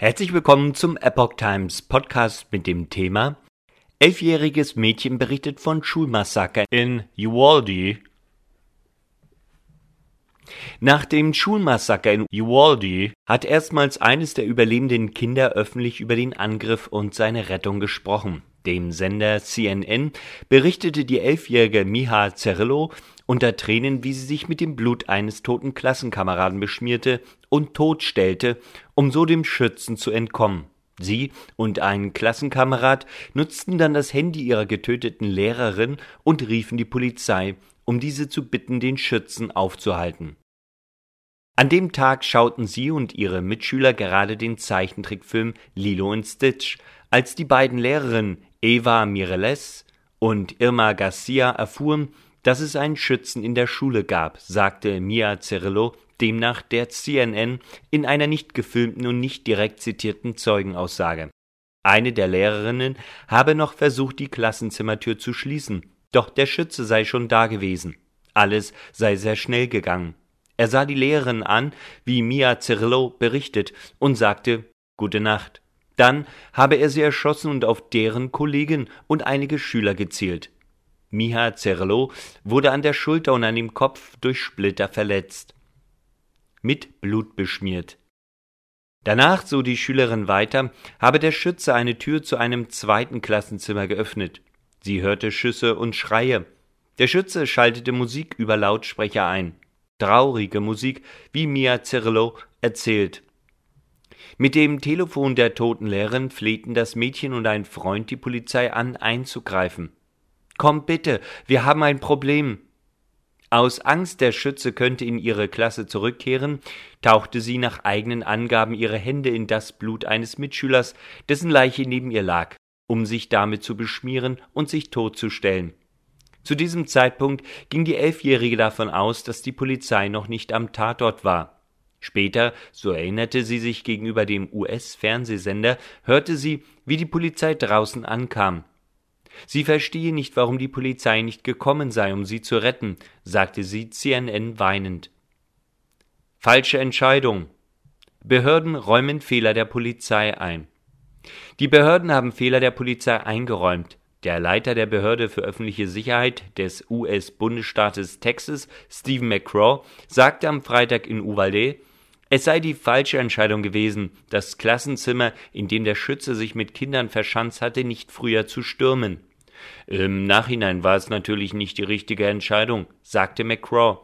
Herzlich willkommen zum Epoch Times Podcast mit dem Thema Elfjähriges Mädchen berichtet von Schulmassaker in Uvalde. Nach dem Schulmassaker in Uvalde hat erstmals eines der überlebenden Kinder öffentlich über den Angriff und seine Rettung gesprochen. Dem Sender CNN berichtete die elfjährige Miha Zerillo unter Tränen, wie sie sich mit dem Blut eines toten Klassenkameraden beschmierte und totstellte, um so dem Schützen zu entkommen. Sie und ein Klassenkamerad nutzten dann das Handy ihrer getöteten Lehrerin und riefen die Polizei, um diese zu bitten, den Schützen aufzuhalten. An dem Tag schauten sie und ihre Mitschüler gerade den Zeichentrickfilm Lilo und Stitch, als die beiden Lehrerinnen Eva Mireles und Irma Garcia erfuhren, dass es einen Schützen in der Schule gab, sagte Mia Cerillo demnach der CNN in einer nicht gefilmten und nicht direkt zitierten Zeugenaussage. Eine der Lehrerinnen habe noch versucht, die Klassenzimmertür zu schließen, doch der Schütze sei schon da gewesen. Alles sei sehr schnell gegangen. Er sah die Lehrerin an, wie Mia Cirillo berichtet, und sagte Gute Nacht. Dann habe er sie erschossen und auf deren Kollegen und einige Schüler gezielt. Miha Zerlo wurde an der Schulter und an dem Kopf durch Splitter verletzt. Mit Blut beschmiert. Danach, so die Schülerin weiter, habe der Schütze eine Tür zu einem zweiten Klassenzimmer geöffnet. Sie hörte Schüsse und Schreie. Der Schütze schaltete Musik über Lautsprecher ein. Traurige Musik, wie Mia Zerlo erzählt. Mit dem Telefon der toten Lehrerin flehten das Mädchen und ein Freund die Polizei an, einzugreifen. Komm bitte, wir haben ein Problem. Aus Angst, der Schütze könnte in ihre Klasse zurückkehren, tauchte sie nach eigenen Angaben ihre Hände in das Blut eines Mitschülers, dessen Leiche neben ihr lag, um sich damit zu beschmieren und sich totzustellen. Zu diesem Zeitpunkt ging die Elfjährige davon aus, dass die Polizei noch nicht am Tatort war. Später, so erinnerte sie sich gegenüber dem US-Fernsehsender, hörte sie, wie die Polizei draußen ankam. Sie verstehe nicht, warum die Polizei nicht gekommen sei, um sie zu retten, sagte sie CNN weinend. Falsche Entscheidung. Behörden räumen Fehler der Polizei ein. Die Behörden haben Fehler der Polizei eingeräumt. Der Leiter der Behörde für öffentliche Sicherheit des US-Bundesstaates Texas, Stephen McCraw, sagte am Freitag in Uvalde, es sei die falsche Entscheidung gewesen, das Klassenzimmer, in dem der Schütze sich mit Kindern verschanzt hatte, nicht früher zu stürmen. Im Nachhinein war es natürlich nicht die richtige Entscheidung, sagte McCraw.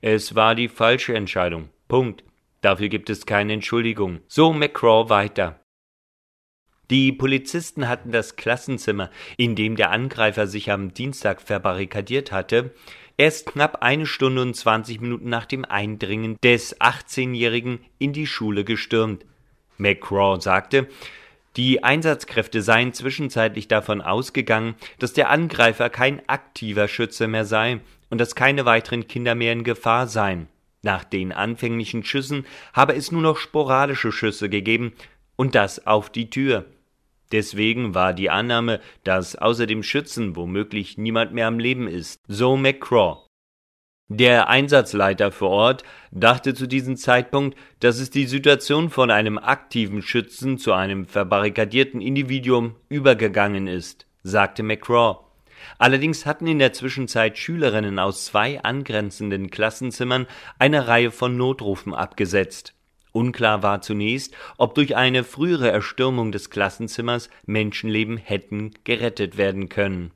Es war die falsche Entscheidung. Punkt. Dafür gibt es keine Entschuldigung. So McCraw weiter. Die Polizisten hatten das Klassenzimmer, in dem der Angreifer sich am Dienstag verbarrikadiert hatte, erst knapp eine Stunde und zwanzig Minuten nach dem Eindringen des 18-Jährigen in die Schule gestürmt. McCraw sagte, die Einsatzkräfte seien zwischenzeitlich davon ausgegangen, dass der Angreifer kein aktiver Schütze mehr sei und dass keine weiteren Kinder mehr in Gefahr seien. Nach den anfänglichen Schüssen habe es nur noch sporadische Schüsse gegeben und das auf die Tür. Deswegen war die Annahme, dass außer dem Schützen womöglich niemand mehr am Leben ist, so McCraw. Der Einsatzleiter vor Ort dachte zu diesem Zeitpunkt, dass es die Situation von einem aktiven Schützen zu einem verbarrikadierten Individuum übergegangen ist, sagte McCraw. Allerdings hatten in der Zwischenzeit Schülerinnen aus zwei angrenzenden Klassenzimmern eine Reihe von Notrufen abgesetzt. Unklar war zunächst, ob durch eine frühere Erstürmung des Klassenzimmers Menschenleben hätten gerettet werden können